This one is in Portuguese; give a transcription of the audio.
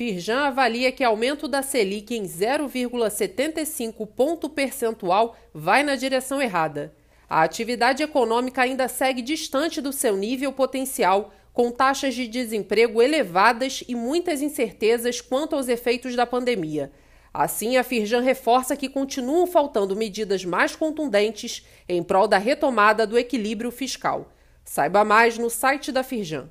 Firjan avalia que aumento da Selic em 0,75 ponto percentual vai na direção errada. A atividade econômica ainda segue distante do seu nível potencial, com taxas de desemprego elevadas e muitas incertezas quanto aos efeitos da pandemia. Assim, a Firjan reforça que continuam faltando medidas mais contundentes em prol da retomada do equilíbrio fiscal. Saiba mais no site da Firjan.